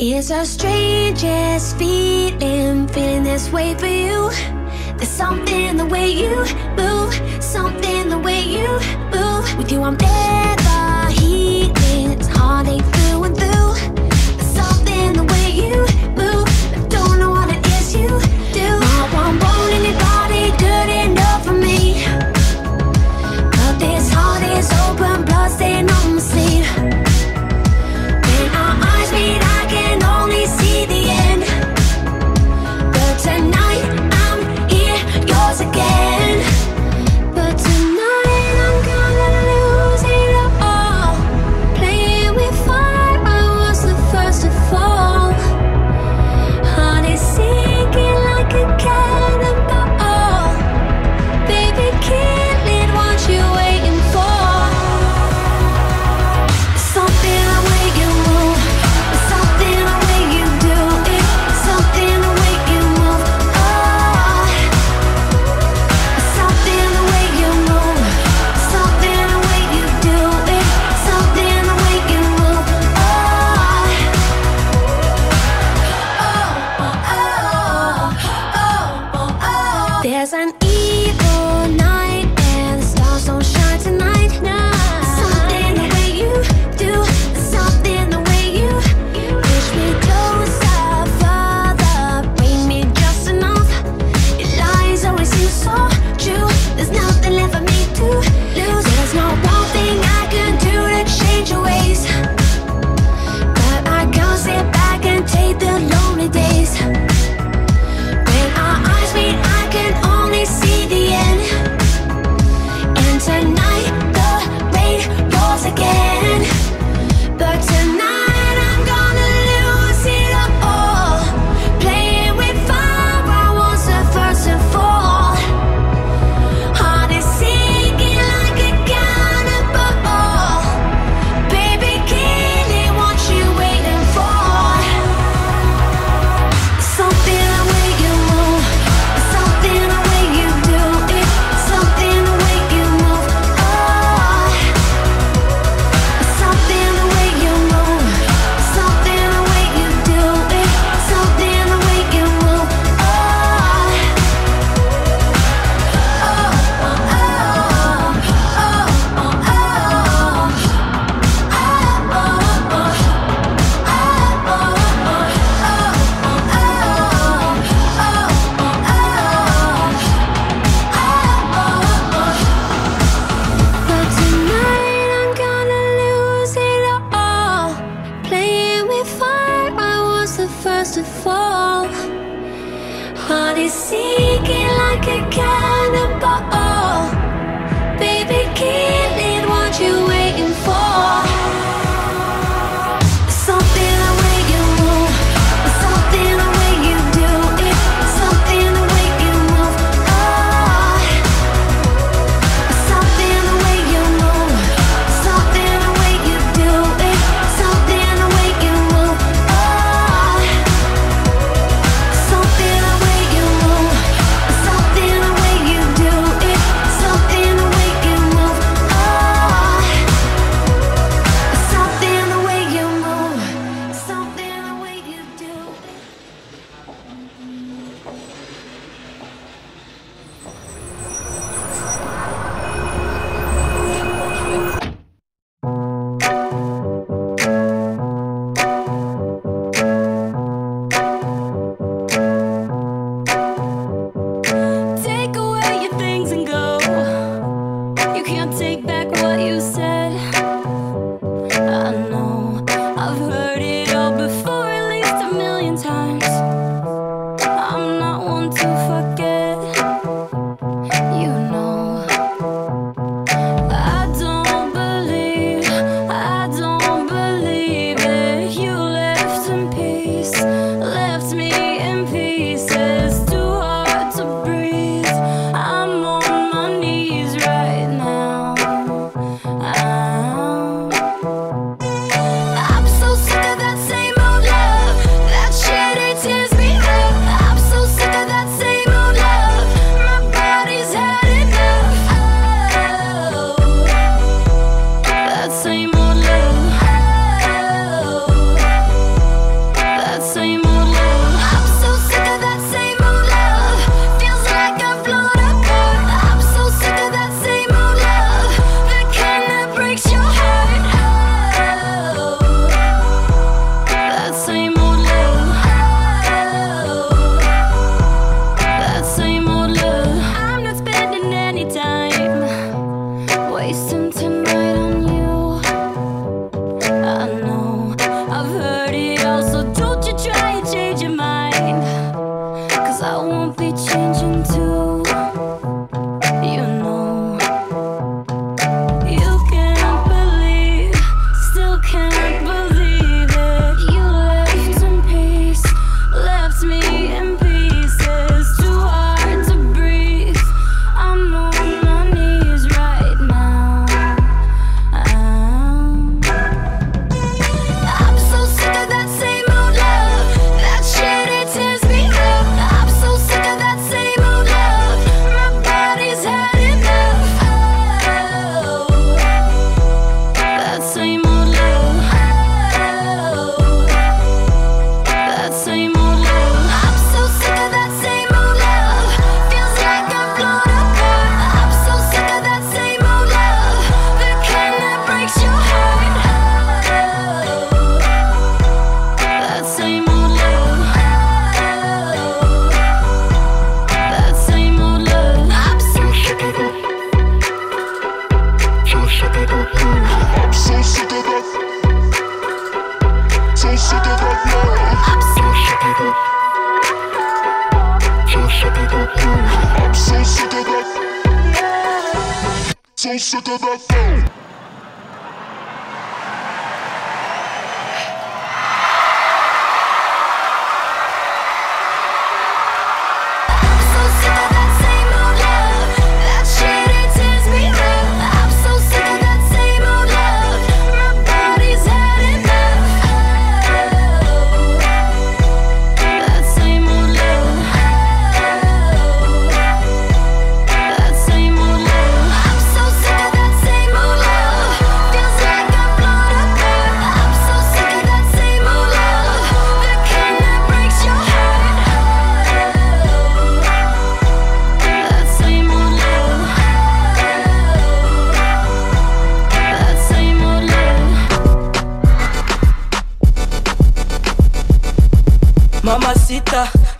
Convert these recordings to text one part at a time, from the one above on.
The strangest feeling, feeling this way for you. There's something the way you move, something the way you move. With you, I'm never healing. It's heartache through and through. There's something the way you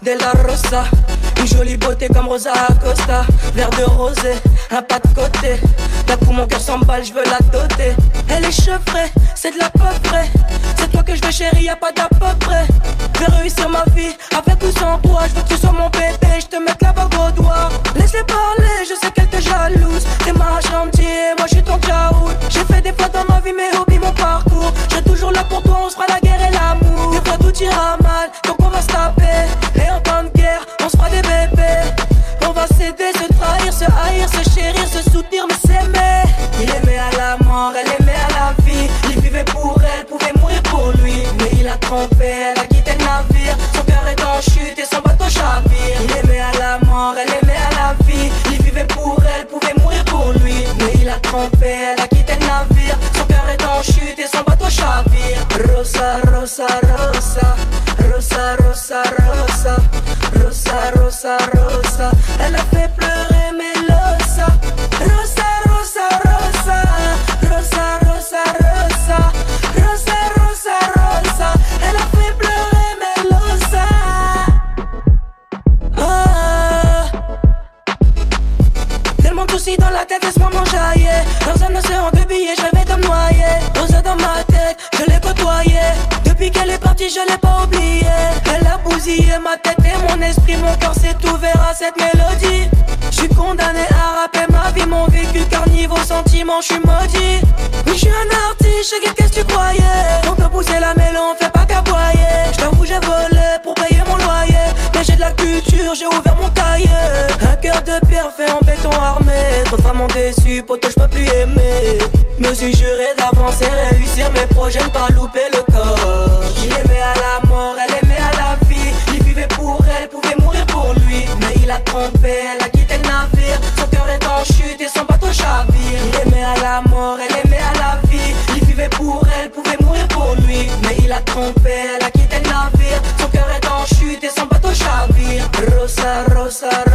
Della Rosa. Une jolie beauté comme Rosa Acosta. Verre de rosé, un pas de côté. D'un coup, mon cœur s'emballe, je veux la doter. Elle est chevrée, c'est de la peu près. C'est toi que je veux, chérie, y'a pas d'à peu près. Je vais réussir ma vie, avec ou sans toi. Je veux que tu sois mon bébé, je te mette la bague au doigt. Laisse-les parler, je sais qu'elle te jalouse. T'es ma chantier, moi je suis ton jaoul. J'ai fait des fois dans ma vie, mais au rosa, rosa, rosa, rosa, rosa, rosa, rosa, rosa, elle a. je suis maudit. Oui, je suis un artiste, je qu'est-ce que tu croyais. On peut pousser la mélon, fais pas caboyer. J't'avoue, j'ai volé pour payer mon loyer. Mais j'ai de la culture, j'ai ouvert mon cahier. Un cœur de pierre fait en béton armé. Trop vraiment déçu, pote, j'peux plus aimer. Me suis juré d'avancer, réussir mes projets, ne pas louper le corps. trompé, elle a quitté le navire. Son cœur est en chute et son bateau chavire. Rosa, Rosa, Rosa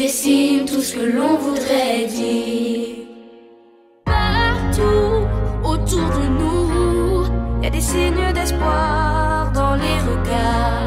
dessine tout ce que l'on voudrait dire. Partout autour de nous, il y a des signes d'espoir dans les regards.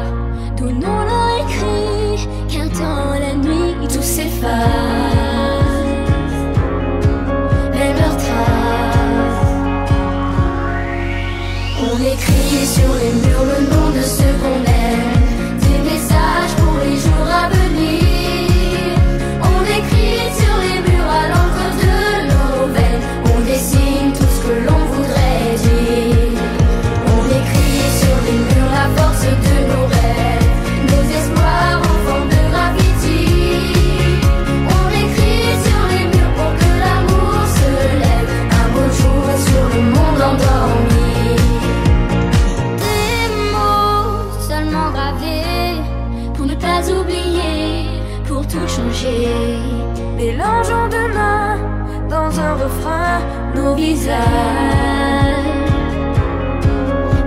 nos visages,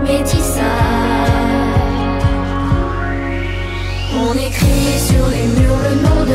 métissages. On écrit sur les murs le nom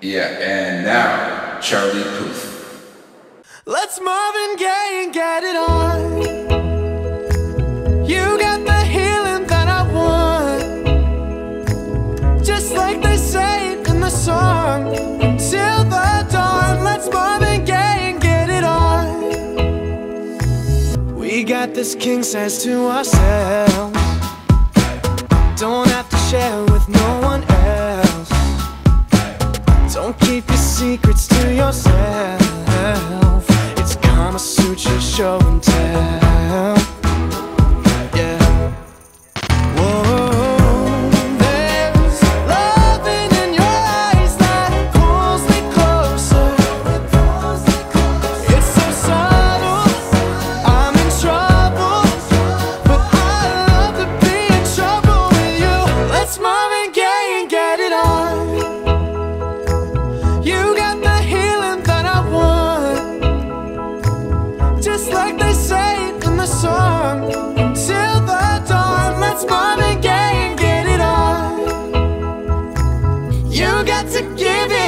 Yeah, and now, Charlie Puth. Let's Marvin Gaye and get it on. You got the healing that I want. Just like they say in the song. Till the dawn, let's Marvin Gaye and get it on. We got this king says to ourselves. Don't have to share with no one else keep your secrets to yourself. It's karma, suit your show and tell. got to give it.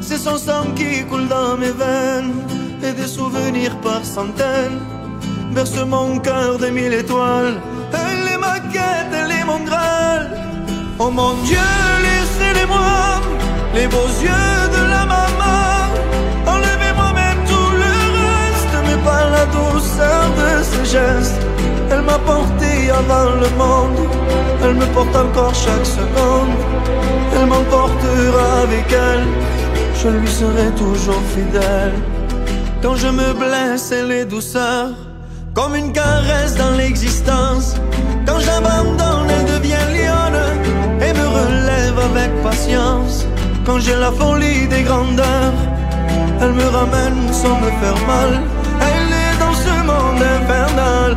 C'est son sang qui coule dans mes veines et des souvenirs par centaines. Berce mon cœur de mille étoiles. Elle est ma quête, elle est mon graal. Oh mon Dieu, laissez-les-moi, les beaux yeux de la maman. Enlevez-moi même tout le reste, mais pas la douceur de ses gestes. Elle m'a porté avant le monde, elle me porte encore chaque seconde. Elle m'emportera avec elle, je lui serai toujours fidèle. Quand je me blesse, elle est douceur, comme une caresse dans l'existence. Quand j'abandonne, elle devient lionne et me relève avec patience. Quand j'ai la folie des grandeurs, elle me ramène sans me faire mal. Elle est dans ce monde infernal,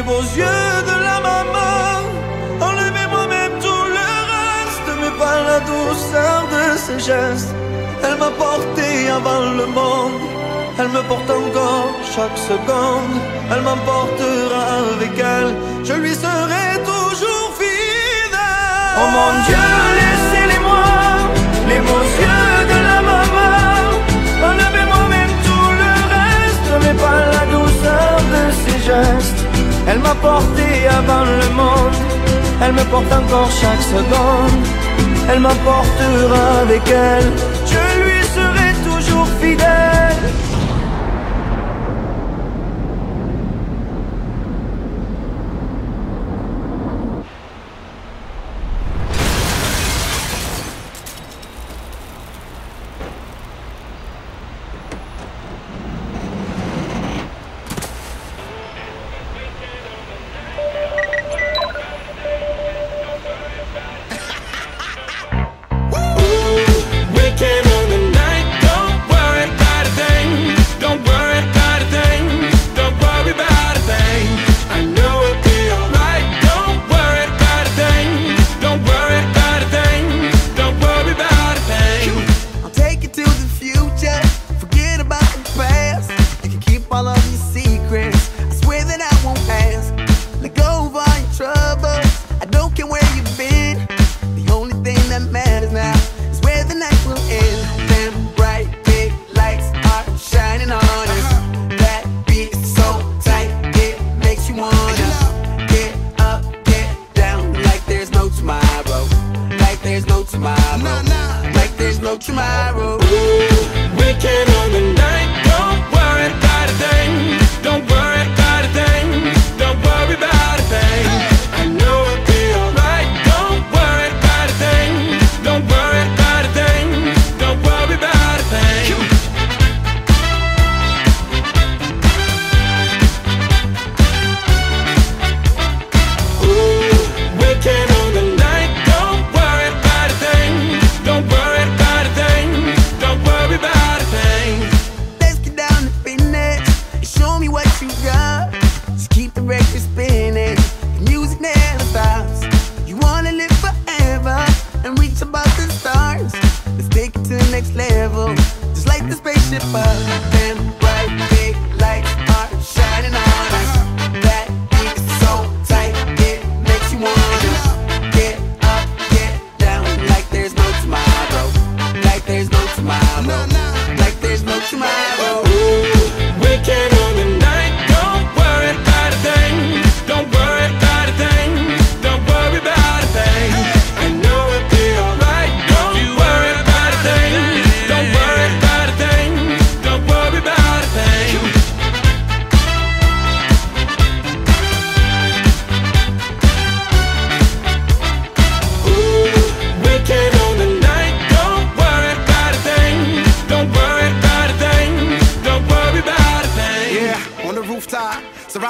les beaux yeux de la maman. Enlevez-moi même tout le reste, mais pas la douceur de ses gestes. Elle m'a porté avant le monde, elle me porte encore chaque seconde. Elle m'emportera avec elle, je lui serai toujours fidèle. Oh mon Dieu, laissez-les-moi, les beaux yeux de la maman. Enlevez-moi même tout le reste, mais pas la douceur de ses gestes. Elle m'a porté avant le monde, elle me porte encore chaque seconde. Elle m'apportera avec elle, je lui serai toujours fidèle.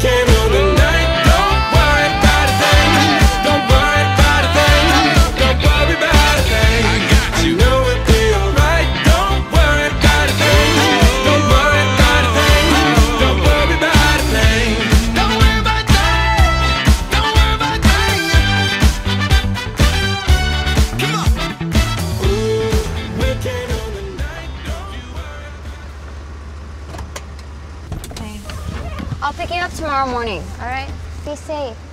came on the morning. All right? Be safe.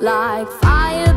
like fire.